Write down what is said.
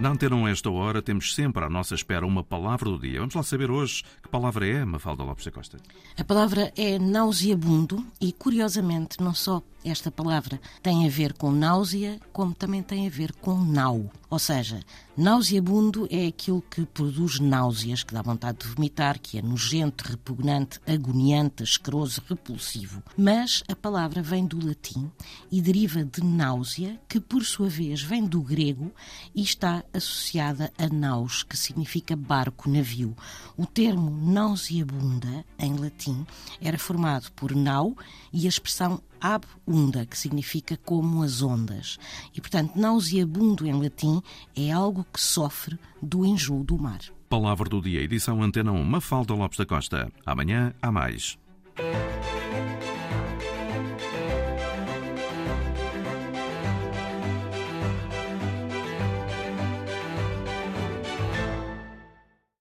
Na Antena esta hora, temos sempre à nossa espera uma palavra do dia. Vamos lá saber hoje que palavra é, Mafalda Lopes da Costa. A palavra é nauseabundo e, curiosamente, não só esta palavra tem a ver com náusea, como também tem a ver com nau. Ou seja, nauseabundo é aquilo que produz náuseas, que dá vontade de vomitar, que é nojento, repugnante, agoniante, asqueroso, repulsivo. Mas a palavra vem do latim e deriva de náusea, que por sua vez vem do grego e está associada a naus, que significa barco, navio. O termo nauseabunda, em latim, era formado por nau e a expressão ab unda, que significa como as ondas. E, portanto, nauseabundo em latim é algo que sofre do enjoo do mar. Palavra do dia, edição Antena 1, Mafalda Lopes da Costa. Amanhã há mais.